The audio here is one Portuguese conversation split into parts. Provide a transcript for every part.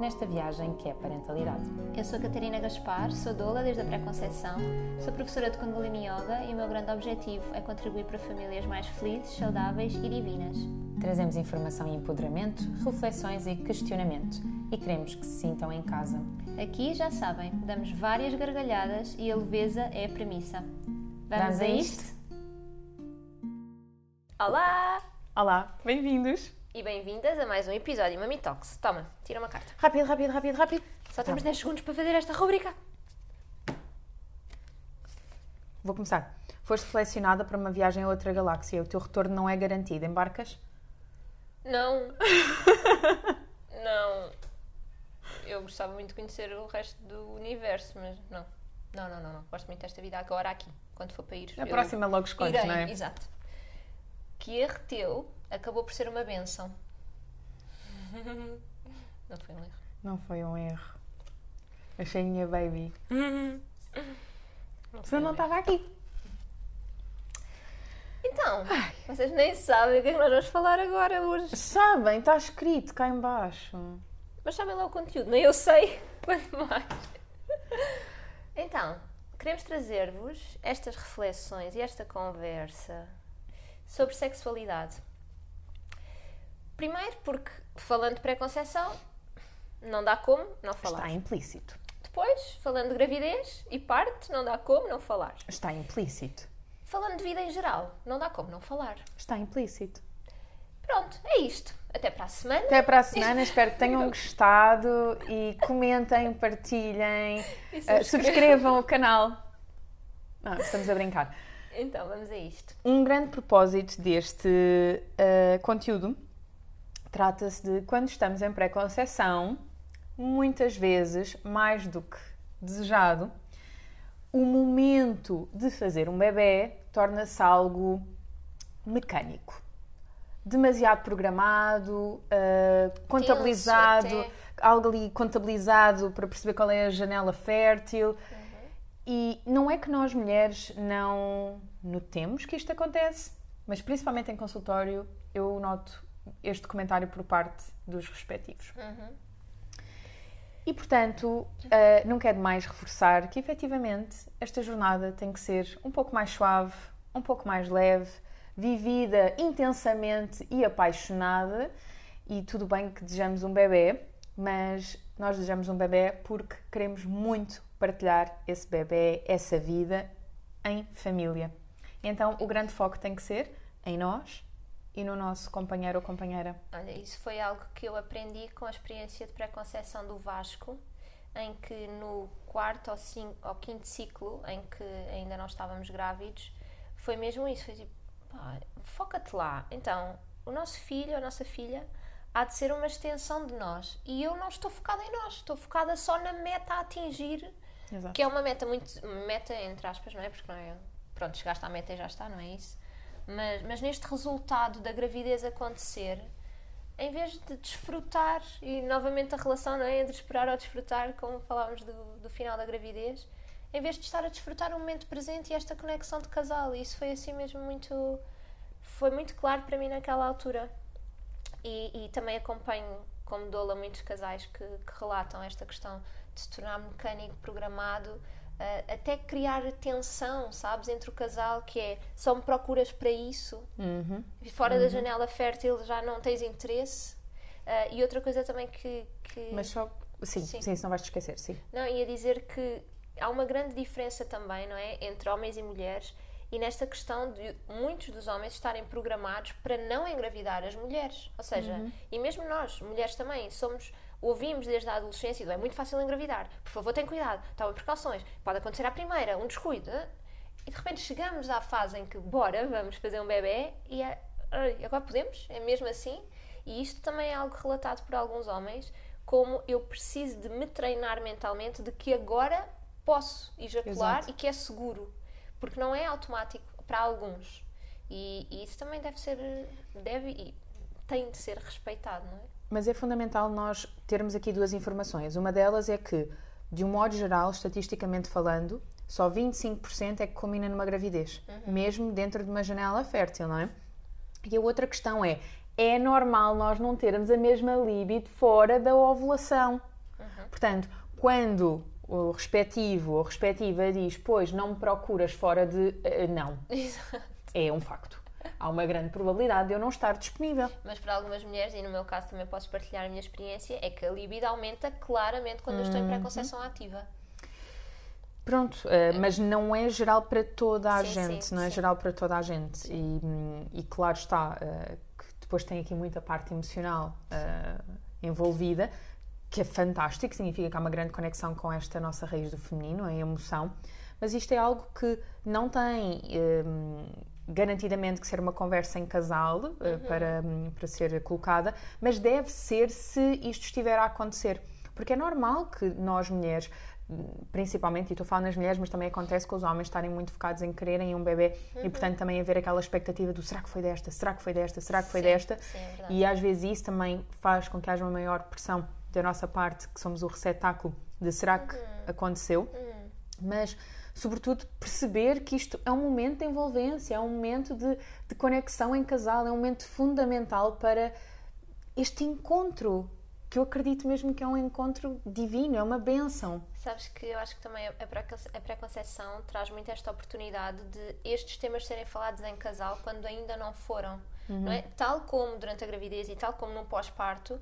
nesta viagem que é a parentalidade. Eu sou a Catarina Gaspar, sou doula desde a pré-conceição, sou professora de Kundalini Yoga e o meu grande objetivo é contribuir para famílias mais felizes, saudáveis e divinas. Trazemos informação e empoderamento, reflexões e questionamento e queremos que se sintam em casa. Aqui, já sabem, damos várias gargalhadas e a leveza é a premissa. Vamos, Vamos a a isto? Olá! Olá, bem-vindos! E bem-vindas a mais um episódio Mami Talks. Toma, tira uma carta. Rápido, rápido, rápido, rápido. Só temos 10 segundos para fazer esta rubrica. Vou começar. Foste selecionada para uma viagem a outra galáxia. O teu retorno não é garantido. Embarcas? Não. não. Eu gostava muito de conhecer o resto do universo, mas não. Não, não, não, não. Gosto muito desta vida agora aqui, quando for para ir. A próxima logo escolhes, não é? Exato. Que erro teu acabou por ser uma benção. Não foi um erro. Não foi um erro. Achei a minha baby. Você não estava aqui. Então, vocês nem sabem o que é que nós vamos falar agora hoje. Sabem, está escrito cá em baixo. Mas sabem lá o conteúdo, nem eu sei, quanto mais. Então, queremos trazer-vos estas reflexões e esta conversa sobre sexualidade. Primeiro, porque falando de preconceção, não dá como não falar. Está implícito. Depois, falando de gravidez e parte, não dá como não falar. Está implícito. Falando de vida em geral, não dá como não falar. Está implícito. Pronto, é isto. Até para a semana. Até para a semana, espero que tenham gostado e comentem, partilhem, eh, subscrevam o canal. Não, estamos a brincar. Então, vamos a isto. Um grande propósito deste eh, conteúdo trata-se de quando estamos em pré-conceição, muitas vezes, mais do que desejado, o momento de fazer um bebê torna-se algo mecânico. Demasiado programado, eh, contabilizado, algo ali contabilizado para perceber qual é a janela fértil. E não é que nós mulheres não notemos que isto acontece, mas principalmente em consultório eu noto este comentário por parte dos respectivos. E portanto, eh, não quero mais reforçar que efetivamente esta jornada tem que ser um pouco mais suave, um pouco mais leve, vivida intensamente e apaixonada. E tudo bem que desejamos um bebê, mas nós desejamos um bebê porque queremos muito partilhar esse bebê, essa vida em família. Então, o grande foco tem que ser em nós e no nosso companheiro ou companheira. Olha, isso foi algo que eu aprendi com a experiência de pré-conceição do Vasco, em que no quarto ou, cinco, ou quinto ciclo, em que ainda não estávamos grávidos, foi mesmo isso. Foi tipo, foca-te lá. Então, o nosso filho, a nossa filha, há de ser uma extensão de nós. E eu não estou focada em nós, estou focada só na meta a atingir, Exato. que é uma meta muito. meta entre aspas, não é? Porque não é. Pronto, chegaste à meta e já está, não é isso? Mas, mas neste resultado da gravidez acontecer, em vez de desfrutar, e novamente a relação não é entre esperar ou desfrutar, como falávamos do, do final da gravidez, em vez de estar a desfrutar o momento presente e esta conexão de casal, e isso foi assim mesmo muito. foi muito claro para mim naquela altura. E, e também acompanho como doula muitos casais que, que relatam esta questão se tornar mecânico, programado, eh, até criar tensão, sabes, entre o casal, que é só me procuras para isso, Uhum. e fora da janela fértil já não tens interesse. Eh, e outra coisa também que. que... Mas só. Sim, Sim. sim, senão vais te esquecer, sim. Não, ia dizer que há uma grande diferença também, não é? Entre homens e mulheres e nesta questão de muitos dos homens estarem programados para não engravidar as mulheres. Ou seja, e mesmo nós, mulheres também, somos. Ouvimos desde a adolescência do é muito fácil engravidar, por favor, tem cuidado, toma precauções, pode acontecer à primeira, um descuido. E de repente chegamos à fase em que, bora, vamos fazer um bebê e é, "Ai, agora podemos? É mesmo assim? E isto também é algo relatado por alguns homens, como eu preciso de me treinar mentalmente de que agora posso ejacular Exato. e que é seguro. Porque não é automático para alguns. E, e isso também deve ser, deve e tem de ser respeitado, não é? Mas é fundamental nós termos aqui duas informações. Uma delas é que, de um modo geral, estatisticamente falando, só 25% é que culmina numa gravidez, uhum. mesmo dentro de uma janela fértil, não é? E a outra questão é: é normal nós não termos a mesma libido fora da ovulação. Uhum. Portanto, quando o respectivo ou respectiva diz, pois não me procuras fora de. Uh, não. Exato. É um facto. Há uma grande probabilidade de eu não estar disponível. Mas para algumas mulheres, e no meu caso também posso partilhar a minha experiência, é que a libido aumenta claramente quando uhum. eu estou em uhum. pré-conceição ativa. Pronto, uh, mas não é geral para toda a sim, gente, sim, não é sim. geral para toda a gente. E, e claro está, uh, que depois tem aqui muita parte emocional uh, envolvida, que é fantástico, significa que há uma grande conexão com esta nossa raiz do feminino, a emoção, mas isto é algo que não tem um, garantidamente que ser uma conversa em casal uh, uhum. para, um, para ser colocada, mas deve ser se isto estiver a acontecer. Porque é normal que nós mulheres principalmente, e estou a falar nas mulheres, mas também acontece com os homens estarem muito focados em quererem um bebê uhum. e, portanto, também haver aquela expectativa do será que foi desta, será que foi desta, será que foi sim, desta? Sim, é e às vezes isso também faz com que haja uma maior pressão da nossa parte, que somos o receptáculo de será que uhum. aconteceu, uhum. mas sobretudo perceber que isto é um momento de envolvência, é um momento de, de conexão em casal, é um momento fundamental para este encontro que eu acredito mesmo que é um encontro divino, é uma benção. Sabes que eu acho que também a pré-conceição traz muito esta oportunidade de estes temas serem falados em casal quando ainda não foram. Uhum. Não é? Tal como durante a gravidez e tal como no pós-parto,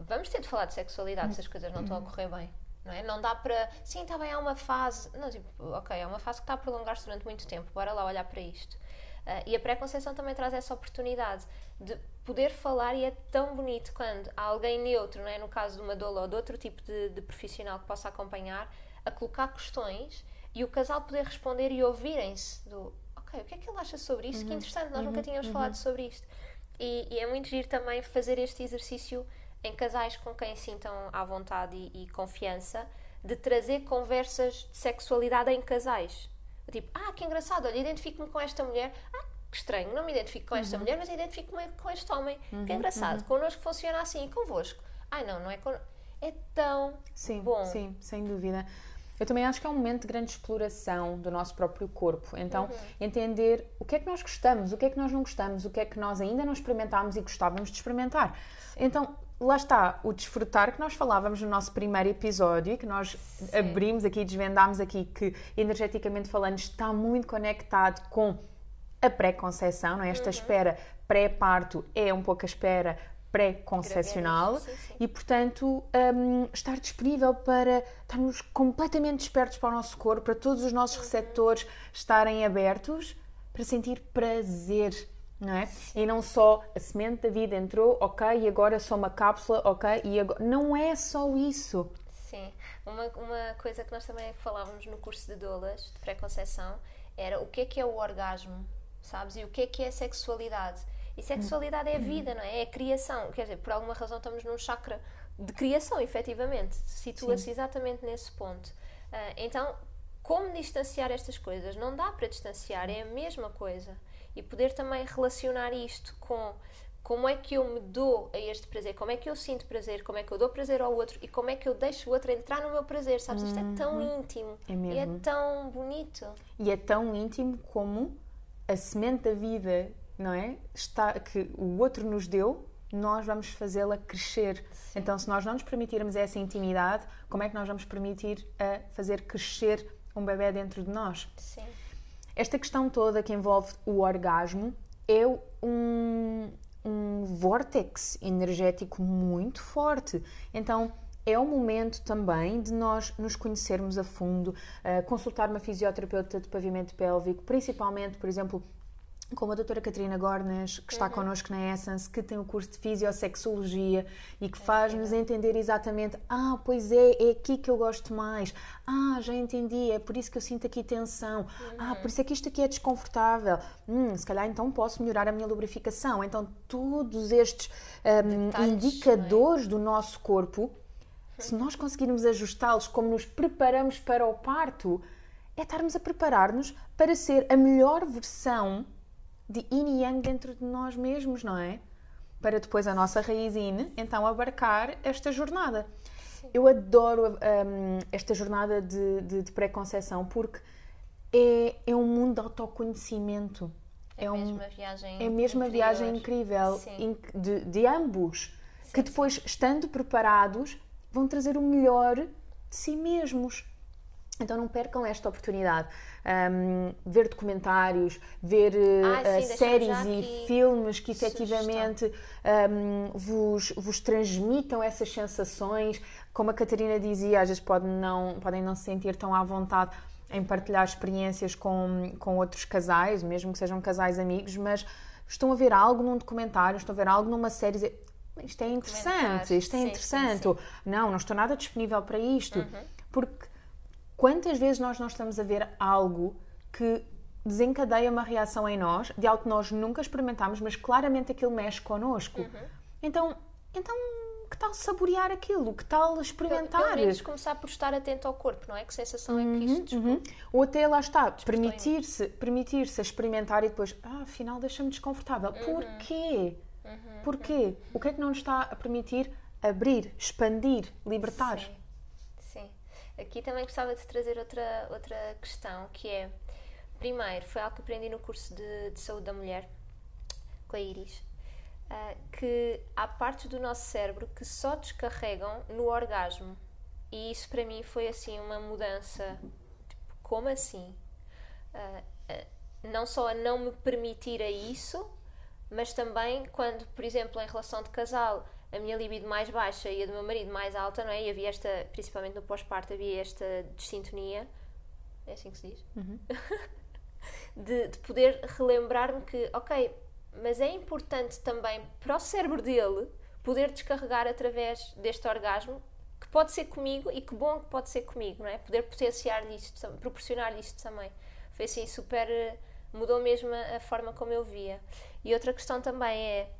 vamos ter de falar de sexualidade se as coisas não estão a correr bem. Não, é? não dá para. Sim, está bem, há uma fase. Não, tipo, ok, é uma fase que está a prolongar-se durante muito tempo, bora lá olhar para isto. Uh, e a pré-conceição também traz essa oportunidade de poder falar, e é tão bonito quando há alguém neutro, não é? no caso de uma doula ou de outro tipo de, de profissional que possa acompanhar, a colocar questões e o casal poder responder e ouvirem-se do ok, o que é que ele acha sobre isto? Uhum, que interessante, nós uhum, nunca tínhamos uhum. falado sobre isto. E, e, é muito giro também fazer este exercício em casais com quem sintam à vontade e, e confiança de trazer conversas de sexualidade em casais. Tipo, ah, que engraçado, olha, identifico-me com esta mulher. Ah, que estranho, não me identifico com esta uhum. mulher, mas identifico-me com este homem. Uhum, que engraçado, uhum. connosco funciona assim e convosco. Ai, não, não é con... É tão sim, bom. Sim, sem dúvida. Eu também acho que é um momento de grande exploração do nosso próprio corpo. Então, uhum. entender o que é que nós gostamos, o que é que nós não gostamos, o que é que nós ainda não experimentámos e gostávamos de experimentar. Sim. Então, lá está o desfrutar que nós falávamos no nosso primeiro episódio, que nós Sim. abrimos aqui, desvendámos aqui, que energeticamente falando está muito conectado com a pré-conceição, não é? Esta uhum. espera pré-parto é um pouco a espera pré-conceicional e, portanto, um, estar disponível para estarmos completamente despertos para o nosso corpo, para todos os nossos uhum. receptores estarem abertos para sentir prazer não é? Sim. E não só a semente da vida entrou, ok, e agora sou uma cápsula, ok, e agora... Não é só isso. Sim. Uma, uma coisa que nós também falávamos no curso de doulas, de pré-conceição, era o que é que é o orgasmo, sabes? E o que é que é a sexualidade. E sexualidade é a vida, não é? É a criação. Quer dizer, por alguma razão estamos num chakra de criação, efetivamente. Situa-se exatamente nesse ponto. Uh, então, como distanciar estas coisas? Não dá para distanciar, é a mesma coisa e poder também relacionar isto com como é que eu me dou a este prazer, como é que eu sinto prazer, como é que eu dou prazer ao outro e como é que eu deixo o outro entrar no meu prazer, sabes? Isto é tão uhum. íntimo é mesmo. e é tão bonito. E é tão íntimo como a semente da vida, não é? Está, que o outro nos deu, nós vamos fazê-la crescer. Sim. Então, se nós não nos permitirmos essa intimidade, como é que nós vamos permitir a fazer crescer um bebê dentro de nós? Sim. Esta questão toda que envolve o orgasmo é um, um vórtex energético muito forte. Então, é o momento também de nós nos conhecermos a fundo, uh, consultar uma fisioterapeuta de pavimento pélvico, principalmente, por exemplo, como a doutora Catarina Gornas, que está uhum. connosco na Essence, que tem o curso de Fisiosexologia e que faz-nos entender exatamente, ah, pois é, é aqui que eu gosto mais, ah, já entendi, é por isso que eu sinto aqui tensão, uhum. ah, por isso é que isto aqui é desconfortável, hum, se calhar então posso melhorar a minha lubrificação. Então, todos estes um, Detalhes, indicadores é? do nosso corpo, se nós conseguirmos ajustá-los como nos preparamos para o parto, é estarmos a preparar-nos para ser a melhor versão de yin e yang dentro de nós mesmos, não é? Para depois a nossa raiz yin, então, abarcar esta jornada. Eu adoro um, esta jornada de, de, de pré-conceição porque é, é um mundo de autoconhecimento. É, é mesmo uma viagem É mesmo uma viagem incrível de, de ambos, sim, que depois, sim. estando preparados, vão trazer o melhor de si mesmos. Então não percam esta oportunidade. Um, ver documentários, ver ah, uh, séries e filmes que efetivamente um, vos, vos transmitam essas sensações. Como a Catarina dizia, às vezes podem não, podem não se sentir tão à vontade em partilhar experiências com, com outros casais, mesmo que sejam casais amigos, mas estão a ver algo num documentário, estão a ver algo numa série. Isto é interessante, isto é sim, interessante. Sim, sim. Não, não estou nada disponível para isto. Uhum. Porque quantas vezes nós não estamos a ver algo que desencadeia uma reação em nós, de algo que nós nunca experimentámos, mas claramente aquilo mexe connosco. Uhum. Então, então que tal saborear aquilo? Que tal experimentar? Pelo menos começar por estar atento ao corpo, não é? Que sensação uhum, é que isto uhum. uhum. Ou até lá está, permitir-se permitir -se experimentar e depois, ah, afinal deixa-me desconfortável. Uhum. Porquê? Uhum. Porquê? O que é que não nos está a permitir abrir, expandir, libertar? Sim. Aqui também gostava de trazer outra, outra questão, que é, primeiro, foi algo que aprendi no curso de, de saúde da mulher, com a Iris, uh, que há partes do nosso cérebro que só descarregam no orgasmo. E isso para mim foi assim uma mudança. Tipo, como assim? Uh, uh, não só a não me permitir a isso, mas também quando, por exemplo, em relação de casal, a minha libido mais baixa e a do meu marido mais alta, não é? E havia esta, principalmente no pós-parto, havia esta desintonia. É assim que se diz? Uhum. de, de poder relembrar-me que, ok, mas é importante também para o cérebro dele poder descarregar através deste orgasmo, que pode ser comigo e que bom que pode ser comigo, não é? Poder potenciar isto, proporcionar isto também. Foi assim super. mudou mesmo a forma como eu via. E outra questão também é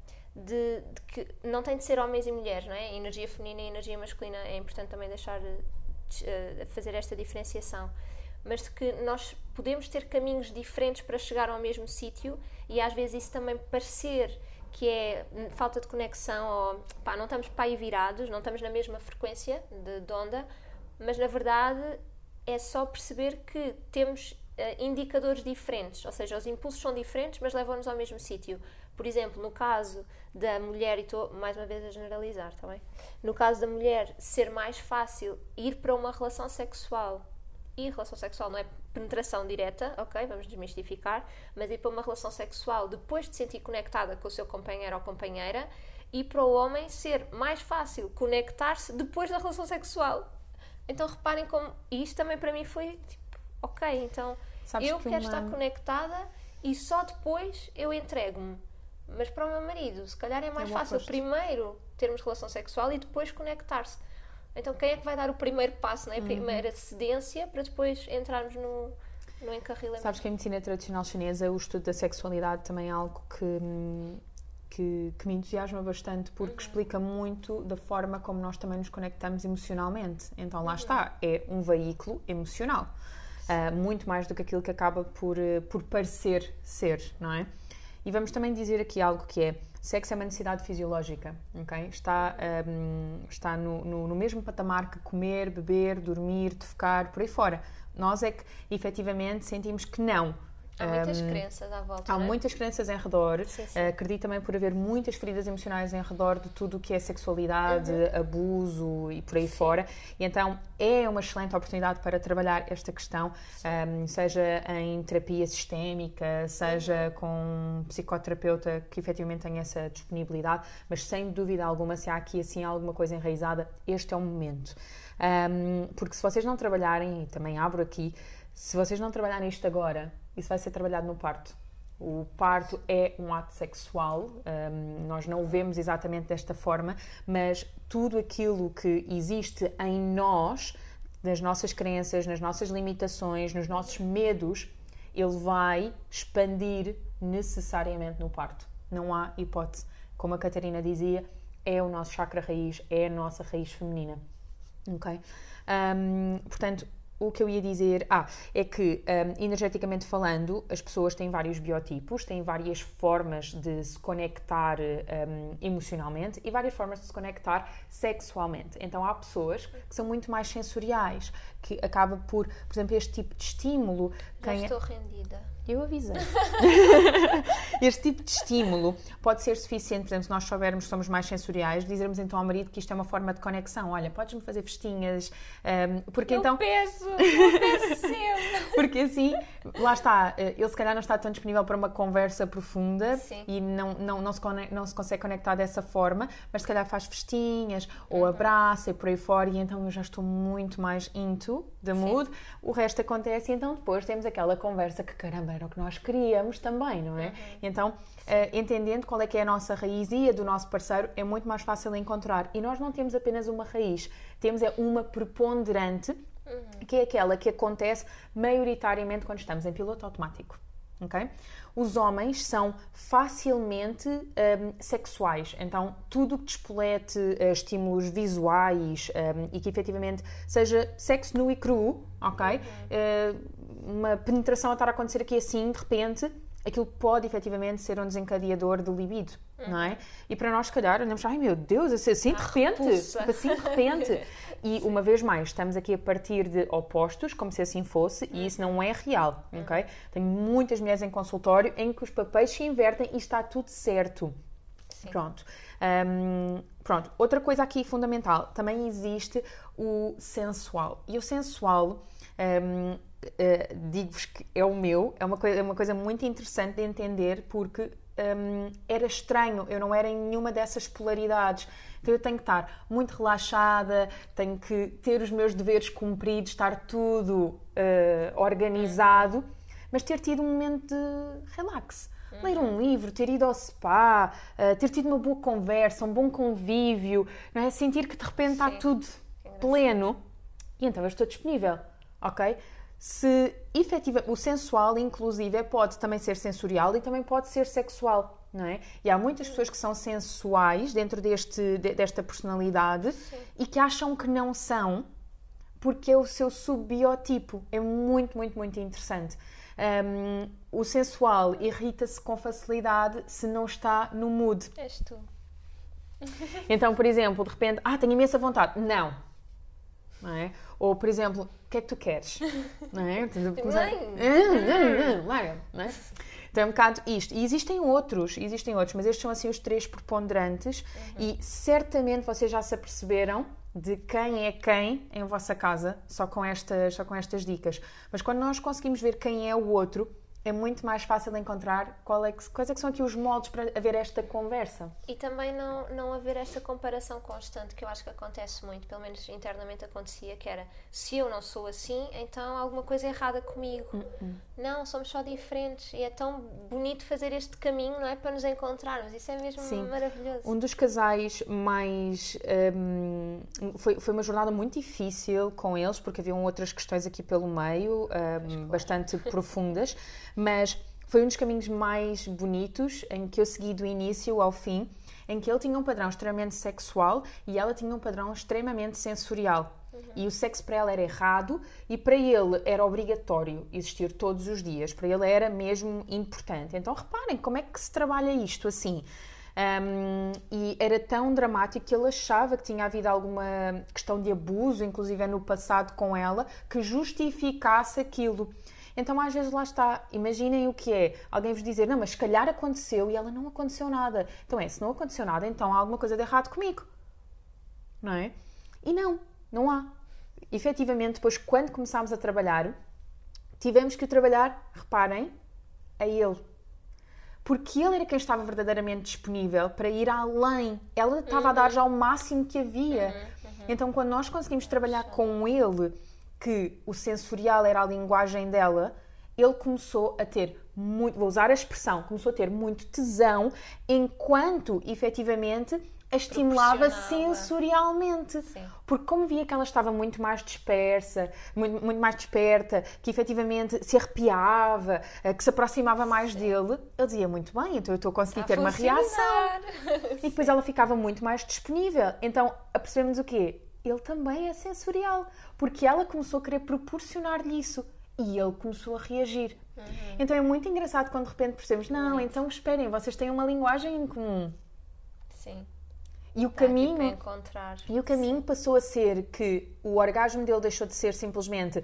de, de que não tem de ser homens e mulheres, não é? Energia feminina e energia masculina é importante também deixar de, de, fazer esta diferenciação mas de que nós podemos ter caminhos diferentes para chegar ao mesmo sítio e às vezes isso também parecer que é falta de conexão ou pá, não estamos para aí virados, não estamos na mesma frequência de, de onda, mas na verdade é só perceber que temos uh, indicadores diferentes, ou seja, os impulsos são diferentes, mas levam-nos ao mesmo sítio. Por exemplo, no caso da mulher, e estou mais uma vez a generalizar, está bem? No caso da mulher ser mais fácil ir para uma relação sexual e relação sexual não é penetração direta, ok? Vamos desmistificar, mas ir para uma relação sexual depois de sentir conectada com o seu companheiro ou companheira e para o homem ser mais fácil conectar-se depois da relação sexual. Então reparem como. E isto também para mim foi tipo, ok, então Sabes eu que quero uma... estar conectada e só depois eu entrego-me. Mas para o meu marido, se calhar é mais é fácil primeiro termos relação sexual e depois conectar-se. Então quem é que vai dar o primeiro passo, né? a primeira uhum. cedência para depois entrarmos no, no encarrilamento? Sabes que em medicina tradicional chinesa o estudo da sexualidade também é algo que, que, que me entusiasma bastante porque uhum. explica muito da forma como nós também nos conectamos emocionalmente. Então lá uhum. está, é um veículo emocional. Uh, muito mais do que aquilo que acaba por, uh, por parecer ser, não é? E vamos também dizer aqui algo que é Sexo é uma necessidade fisiológica, ok? Está, um, está no, no, no, mesmo patamar que comer, beber, dormir, defecar, por aí fora. Nós é que efetivamente sentimos que não. Há muitas um, crenças à volta. Há é? muitas crenças em redor. Sim, sim. Uh, acredito também por haver muitas feridas emocionais em redor de tudo o que é sexualidade, uhum. abuso e por aí sim. fora. E então é uma excelente oportunidade para trabalhar esta questão, um, seja em terapia sistémica, seja uhum. com um psicoterapeuta que efetivamente tenha essa disponibilidade, mas sem dúvida alguma, se há aqui assim alguma coisa enraizada, este é o momento. Um, porque se vocês não trabalharem, e também abro aqui, se vocês não trabalharem isto agora, isso vai ser trabalhado no parto. O parto é um ato sexual, um, nós não o vemos exatamente desta forma, mas tudo aquilo que existe em nós, nas nossas crenças, nas nossas limitações, nos nossos medos, ele vai expandir necessariamente no parto. Não há hipótese. Como a Catarina dizia, é o nosso chakra raiz, é a nossa raiz feminina. Ok? Um, portanto, o que eu ia dizer, ah, é que um, energeticamente falando, as pessoas têm vários biotipos, têm várias formas de se conectar um, emocionalmente e várias formas de se conectar sexualmente. Então há pessoas que são muito mais sensoriais, que acaba por, por exemplo, este tipo de estímulo. Já quem é estou rendida. Eu avisei. este tipo de estímulo pode ser suficiente, por exemplo, se nós soubermos que somos mais sensoriais, dizermos então ao marido que isto é uma forma de conexão. Olha, podes-me fazer festinhas, um, porque eu então... peço, eu peço sempre. Porque assim, lá está, eh, ele se calhar não está tão disponível para uma conversa profunda Sim. e não, não, não, se conecta, não se consegue conectar dessa forma, mas se calhar faz festinhas ou uhum. abraça e por aí fora e então eu já estou muito mais into the mood. Sim. O resto acontece e então depois temos aquela conversa que caramba, era o que nós queríamos também, não é? Uhum. Então, uh, entendendo qual é que é a nossa raiz e a do nosso parceiro, é muito mais fácil encontrar. E nós não temos apenas uma raiz, temos é uma preponderante, uhum. que é aquela que acontece maioritariamente quando estamos em piloto automático. Okay? Os homens são facilmente um, sexuais, então tudo que despolete uh, estímulos visuais um, e que efetivamente seja sexo nu e cru, ok? Uhum. Uh, uma penetração a estar a acontecer aqui assim, de repente, aquilo pode efetivamente ser um desencadeador de libido, não é? E para nós, se calhar, andamos, ai meu Deus, assim, assim de repente, tipo assim de repente. E uma vez mais, estamos aqui a partir de opostos, como se assim fosse, e isso não é real, uhum. ok? Tenho muitas mulheres em consultório em que os papéis se invertem e está tudo certo. Sim. Pronto. Um, pronto. Outra coisa aqui fundamental, também existe o sensual. E o sensual um, uh, digo-vos que é o meu, é uma, coisa, é uma coisa muito interessante de entender porque um, era estranho, eu não era em nenhuma dessas polaridades. Então eu tenho que estar muito relaxada, tenho que ter os meus deveres cumpridos, estar tudo uh, organizado, mas ter tido um momento de relax. Ler um livro, ter ido ao spa, uh, ter tido uma boa conversa, um bom convívio, não é? sentir que de repente está tudo pleno e então eu estou disponível, ok? Se efetiva, o sensual, inclusive, pode também ser sensorial e também pode ser sexual, não é? E há muitas pessoas que são sensuais dentro deste, desta personalidade Sim. e que acham que não são porque é o seu subbiotipo. É muito, muito, muito interessante. Um, o sensual irrita-se com facilidade se não está no mood. És tu. Então, por exemplo, de repente, ah, tenho imensa vontade. Não. Não é? Ou, por exemplo, o que é que tu queres? Não é? Larga, não é? Então é um bocado isto. E existem outros, existem outros, mas estes são assim os três preponderantes uhum. e certamente vocês já se aperceberam de quem é quem em vossa casa só com estas, só com estas dicas. Mas quando nós conseguimos ver quem é o outro, é muito mais fácil encontrar qual é que, quais é que são aqui os moldes para haver esta conversa. E também não, não haver esta comparação constante, que eu acho que acontece muito, pelo menos internamente acontecia, que era se eu não sou assim, então alguma coisa é errada comigo. Uh -uh. Não, somos só diferentes e é tão bonito fazer este caminho, não é? Para nos encontrarmos, isso é mesmo Sim. maravilhoso. Um dos casais mais. Um, foi, foi uma jornada muito difícil com eles, porque haviam outras questões aqui pelo meio, um, bastante profundas mas foi um dos caminhos mais bonitos em que eu segui do início ao fim, em que ele tinha um padrão extremamente sexual e ela tinha um padrão extremamente sensorial. Uhum. E o sexo para ela era errado e para ele era obrigatório existir todos os dias. Para ele era mesmo importante. Então reparem como é que se trabalha isto assim. Um, e era tão dramático que ele achava que tinha havido alguma questão de abuso, inclusive no passado com ela, que justificasse aquilo. Então, às vezes, lá está. Imaginem o que é alguém vos dizer, não, mas se calhar aconteceu e ela não aconteceu nada. Então, é, se não aconteceu nada, então há alguma coisa de errado comigo. Não é? E não, não há. Efetivamente, depois, quando começámos a trabalhar, tivemos que trabalhar, reparem, a ele. Porque ele era quem estava verdadeiramente disponível para ir além. Ela estava uhum. a dar já o máximo que havia. Uhum, uhum. Então, quando nós conseguimos trabalhar com ele que o sensorial era a linguagem dela, ele começou a ter muito, vou usar a expressão, começou a ter muito tesão enquanto efetivamente a estimulava sensorialmente. Sim. Porque como via que ela estava muito mais dispersa, muito, muito mais desperta, que efetivamente se arrepiava, eh, que se aproximava mais Sim. dele, ele dizia muito bem, então eu estou a conseguir ter uma reação. E depois ela ficava muito mais disponível. Então, apercebemos o quê? Ele também é sensorial, porque ela começou a querer proporcionar-lhe isso e ele começou a reagir. Uhum. Então é muito engraçado quando de repente percebemos, não, muito. então esperem, vocês têm uma linguagem em comum. Sim. E o caminho e o caminho Sim. passou a ser que o orgasmo dele deixou de ser simplesmente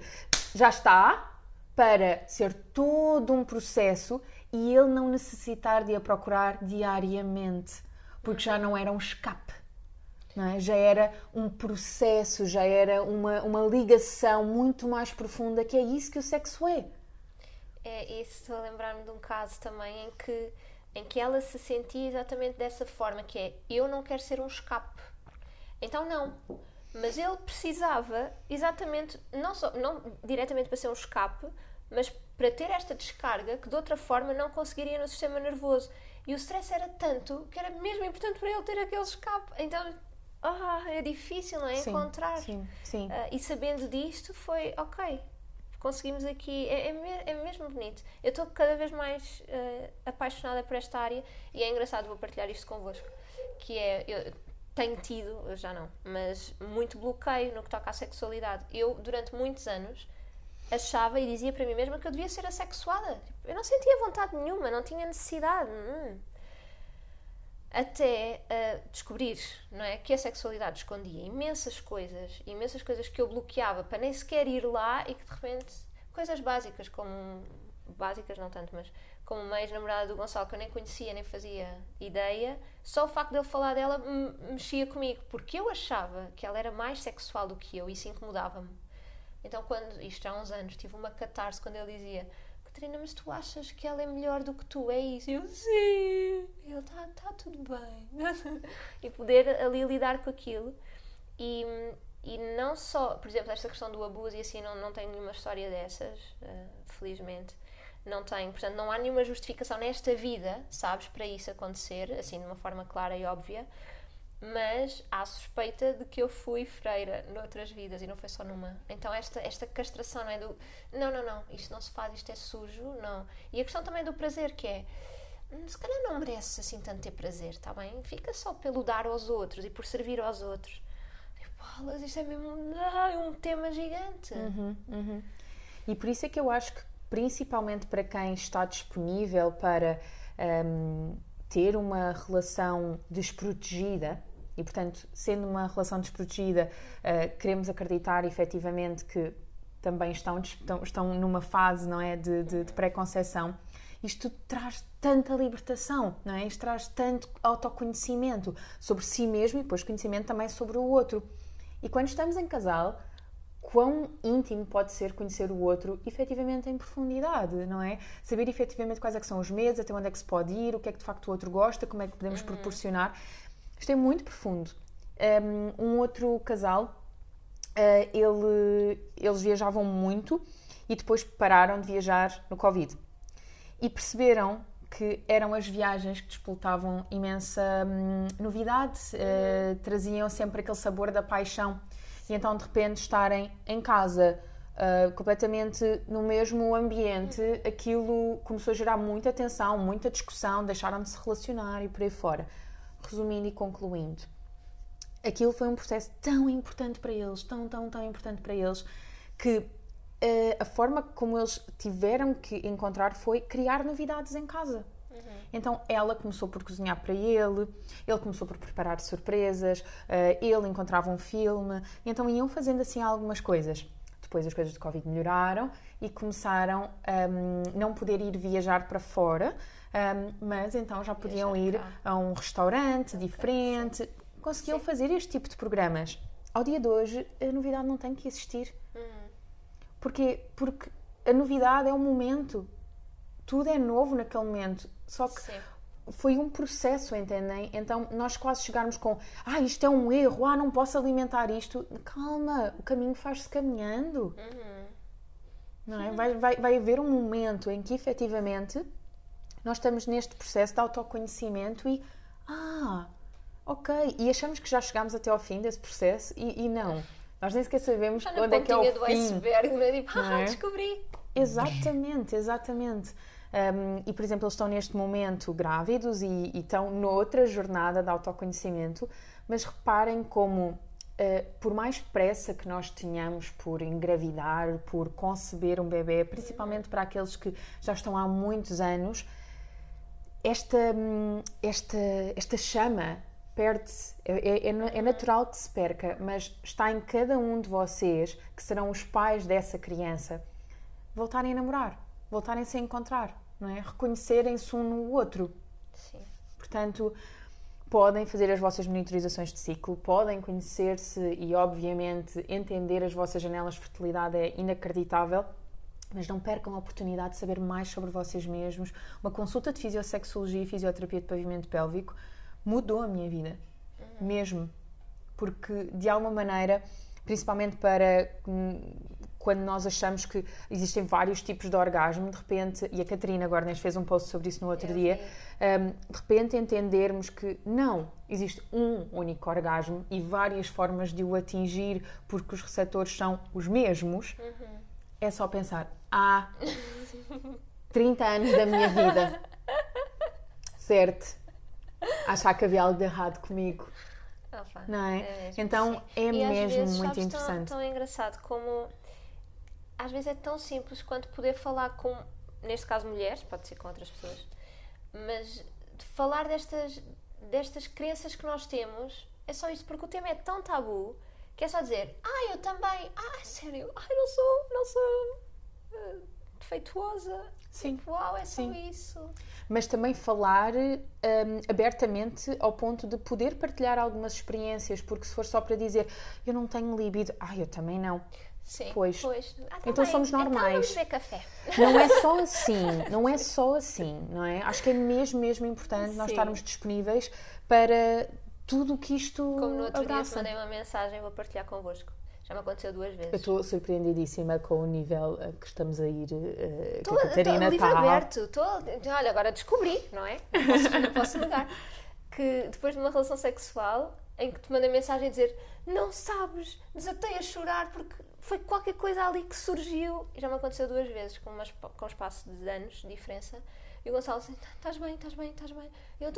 já está para ser todo um processo e ele não necessitar de a procurar diariamente, porque já não era um escape. É? Já era um processo, já era uma, uma ligação muito mais profunda, que é isso que o sexo é. É isso, estou a lembrar-me de um caso também em que, em que ela se sentia exatamente dessa forma, que é, eu não quero ser um escape. Então não, mas ele precisava exatamente, não, só, não diretamente para ser um escape, mas para ter esta descarga que de outra forma não conseguiria no sistema nervoso. E o stress era tanto que era mesmo importante para ele ter aquele escape. Então, oh, é difícil, não é? Sim, Encontrar. Sim, sim. Uh, e sabendo disto, foi ok. Conseguimos aqui, é, é, é mesmo bonito. Eu estou cada vez mais uh, apaixonada por esta área e é engraçado, vou partilhar isto convosco. Que é, eu, tenho tido, já não, mas muito bloqueio no que toca à sexualidade. Eu, durante muitos anos, achava e dizia para mim mesma que eu devia ser assexuada. Eu não sentia vontade nenhuma, não tinha necessidade. Hum. Até uh, descobrir não é, que a sexualidade escondia imensas coisas, imensas coisas que eu bloqueava para nem sequer ir lá e que de repente, coisas básicas como. básicas não tanto, mas como uma ex-namorada do Gonçalo que eu nem conhecia, nem fazia ideia, só o facto de ele falar dela mexia comigo, porque eu achava que ela era mais sexual do que eu e isso incomodava-me. Então, quando, isto há uns anos, tive uma catarse quando ele dizia: Catarina, mas tu achas que ela é melhor do que tu? É isso? Eu, sim. Ele, está tá tudo bem. e poder ali lidar com aquilo. E, e não só, por exemplo, esta questão do abuso, e assim, não, não tenho nenhuma história dessas, uh, felizmente não tenho. Portanto, não há nenhuma justificação nesta vida, sabes, para isso acontecer, assim, de uma forma clara e óbvia. Mas há suspeita de que eu fui freira noutras vidas e não foi só numa. Então, esta, esta castração não é do. Não, não, não, isto não se faz, isto é sujo, não. E a questão também do prazer, que é. Hum, se calhar não merece assim tanto ter prazer, está bem? Fica só pelo dar aos outros e por servir aos outros. Bolas, isto é mesmo um tema gigante. Uhum, uhum. E por isso é que eu acho que principalmente para quem está disponível para um, ter uma relação desprotegida, e portanto, sendo uma relação desprotegida, uh, queremos acreditar efetivamente que também estão, estão, estão numa fase não é, de, de, de pré-conceição. Isto traz tanta libertação, não é? Isto traz tanto autoconhecimento sobre si mesmo e depois conhecimento também sobre o outro. E quando estamos em casal, quão íntimo pode ser conhecer o outro efetivamente em profundidade, não é? Saber efetivamente quais é são os medos, até onde é que se pode ir, o que é que de facto o outro gosta, como é que podemos uhum. proporcionar. É muito profundo. Um outro casal, uh, ele, eles viajavam muito e depois pararam de viajar no Covid. E perceberam que eram as viagens que despoltavam imensa hum, novidade, uh, traziam sempre aquele sabor da paixão e então de repente estarem em casa uh, completamente no mesmo ambiente, aquilo começou a gerar muita tensão, muita discussão, deixaram de se relacionar e por aí fora. Resumindo e concluindo, aquilo foi um processo tão importante para eles, tão, tão, tão importante para eles, que uh, a forma como eles tiveram que encontrar foi criar novidades em casa. Uhum. Então ela começou por cozinhar para ele, ele começou por preparar surpresas, uh, ele encontrava um filme, então iam fazendo assim algumas coisas. Depois as coisas de Covid melhoraram e começaram a um, não poder ir viajar para fora, um, mas então já podiam ir a um restaurante diferente, conseguiam sim. fazer este tipo de programas. Ao dia de hoje, a novidade não tem que existir. Uhum. Porque, porque a novidade é o momento. Tudo é novo naquele momento. Só que Sim. foi um processo, entendem? Então nós quase chegarmos com ah, isto é um erro, ah, não posso alimentar isto. Calma, o caminho faz-se caminhando. Uhum. Não é? vai, vai, vai haver um momento em que efetivamente nós estamos neste processo de autoconhecimento e ah, ok, e achamos que já chegámos até ao fim desse processo e, e não. Nós nem sequer sabemos onde é que é o do fim. Iceberg, não é? Tipo, ah, é? descobri. Exatamente, exatamente. Um, e, por exemplo, eles estão neste momento grávidos e, e estão noutra jornada de autoconhecimento, mas reparem como uh, por mais pressa que nós tenhamos por engravidar, por conceber um bebê, principalmente para aqueles que já estão há muitos anos, esta, hum, esta, esta chama perde-se. É, é, é, natural que se perca, mas está em cada um de vocês, que serão os pais dessa criança, voltarem a namorar, voltarem-se a encontrar, não é? Reconhecerem-se um no outro. Sim. Portanto, podem fazer as vossas monitorizações de ciclo, podem conhecer-se e, obviamente, entender as vossas janelas de fertilidade é inacreditável mas não percam a oportunidade de saber mais sobre vocês mesmos. Uma consulta de fisiossexologia e fisioterapia de pavimento pélvico mudou a minha vida, uhum. mesmo. Porque, de alguma maneira, principalmente para hum, quando nós achamos que existem vários tipos de orgasmo, de repente, e a Catarina Gornes fez um post sobre isso no outro dia, um, de repente entendermos que não, existe um único orgasmo e várias formas de o atingir porque os receptores são os mesmos. Uhum é só pensar, há 30 anos da minha vida, certo? Achar que havia algo de errado comigo. Opa, não é? é mesmo, então sim. é e mesmo vezes, muito sabes, interessante. Tão, tão engraçado como às vezes é tão simples quanto poder falar com, neste caso, mulheres, pode ser com outras pessoas, mas de falar destas, destas crenças que nós temos é só isso, porque o tema é tão tabu que é só dizer, ah, eu também, ah, sério, ah, não sou, não sou uh, defeituosa. Sim. Tipo, uau, é só Sim. isso. Mas também falar um, abertamente ao ponto de poder partilhar algumas experiências, porque se for só para dizer eu não tenho libido, ah, eu também não. Sim, pois. pois. Ah, tá então somos normais. Então vamos beber café. Não é só assim, não é só assim, não é? Acho que é mesmo, mesmo importante Sim. nós estarmos disponíveis para tudo o que isto Como no outro abraça. dia mandei uma mensagem, vou partilhar convosco. Já me aconteceu duas vezes. Eu estou surpreendidíssima com o nível a que estamos a ir. Uh, tô, que a Catarina está. aberto. Tô, olha, agora descobri, não é? Não posso, não posso negar. Que depois de uma relação sexual em que te mandei mensagem a dizer não sabes, desatei a chorar porque foi qualquer coisa ali que surgiu. E já me aconteceu duas vezes, com, umas, com um espaço de anos de diferença. E o Gonçalo assim, estás bem, estás bem, estás bem. Eu,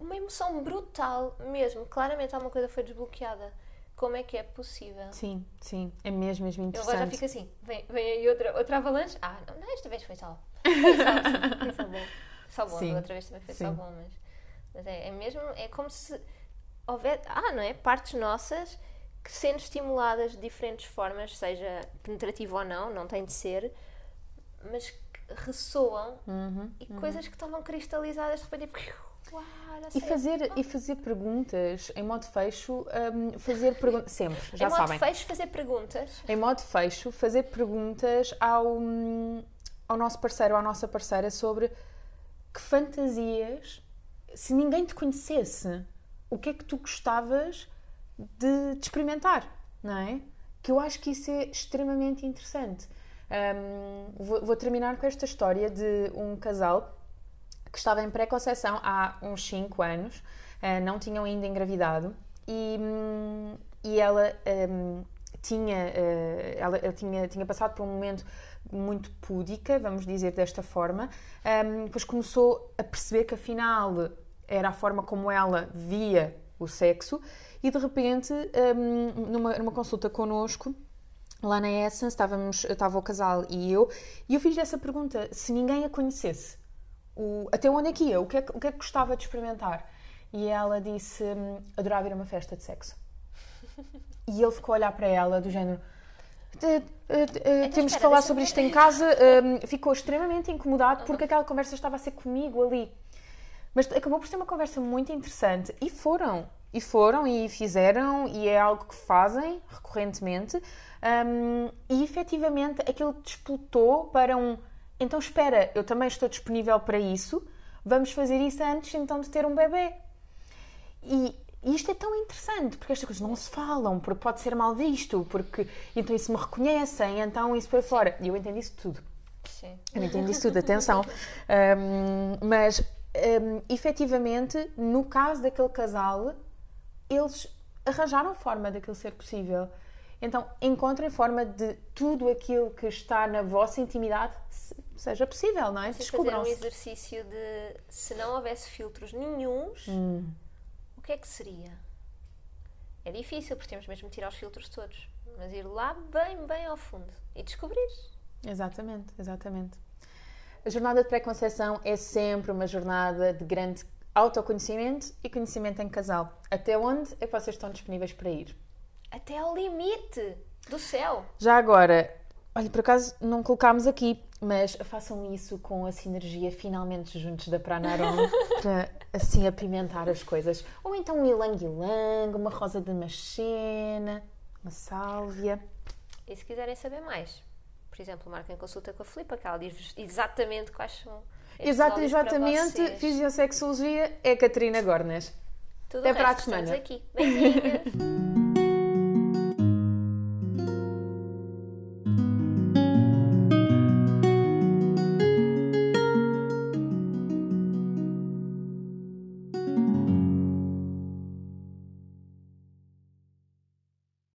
uma emoção brutal mesmo. Claramente alguma coisa foi desbloqueada. Como é que é possível? Sim, sim, é mesmo, mesmo interessante. Eu agora já fico assim, vem, vem aí outra, outra avalanche. Ah, não, não, esta vez foi só. Foi só, foi só bom. Só bom, sim, outra vez também foi sim. só bom, mas, mas é, é mesmo, é como se houver, ah, não é? Partes nossas que sendo estimuladas de diferentes formas, seja penetrativo ou não, não tem de ser, mas ressoam uhum, e uhum. coisas que estavam cristalizadas depois de. Uau, e fazer, e fazer perguntas em modo fecho, um, fazer perguntas sempre, já sabem. Em modo fecho, fazer perguntas. Em modo fecho, fazer perguntas ao, hum, ao nosso parceiro ou à nossa parceira sobre que fantasias, se ninguém te conhecesse, o que é que tu gostavas de, de experimentar, não é? Que eu acho que isso é extremamente interessante. Um, vou, vou, terminar com esta história de um casal que estava em pré-conceição há uns 5 anos, uh, não tinham ainda engravidado e, um, e ela um, tinha, uh, ela, ela, tinha, tinha passado por um momento muito púdica, vamos dizer desta forma, um, depois começou a perceber que afinal era a forma como ela via o sexo e de repente, um, numa, numa consulta connosco, lá na Essence, estávamos, estava o casal e eu, e eu fiz essa pergunta: se ninguém a conhecesse, o, até onde é que ia? O que é, o que é que gostava de experimentar? E ela disse: hum, adorava ir a uma festa de sexo. E ele ficou a olhar para ela, do género. Então, temos que falar sobre isto em casa. Um, ficou extremamente incomodado porque aquela conversa estava a ser comigo ali. Mas acabou por ser uma conversa muito interessante e foram. E foram e fizeram, e é algo que fazem recorrentemente. Um, e efetivamente aquilo disputou para um. Então espera, eu também estou disponível para isso, vamos fazer isso antes então de ter um bebê. E isto é tão interessante, porque estas coisas não se falam, porque pode ser mal visto, porque então isso me reconhecem, então isso para fora. E eu entendi isso tudo. Sim. Eu entendi isso tudo, atenção. Um, mas um, efetivamente, no caso daquele casal, eles arranjaram forma daquilo ser possível. Então, encontrem forma de tudo aquilo que está na vossa intimidade seja possível, não é? Assim, fazer um exercício de se não houvesse filtros nenhums, hum. o que é que seria? É difícil, porque temos mesmo de tirar os filtros todos. Mas ir lá bem, bem ao fundo e descobrir. Exatamente, exatamente. A jornada de pré-conceição é sempre uma jornada de grande autoconhecimento e conhecimento em casal. Até onde é que vocês estão disponíveis para ir? Até ao limite do céu. Já agora, olha, por acaso não colocámos aqui, mas façam isso com a sinergia finalmente juntos da Pranarom para assim apimentar as coisas. Ou então um ilang-ilang, uma rosa de macena, uma sálvia. E se quiserem saber mais, por exemplo, marquem consulta com a Filipa, que ela diz-vos exatamente quais são. Estes Exato, exatamente. Fisiosexologia é Catarina Gornas. Tudo Até para a semana. aqui. Beijinhos.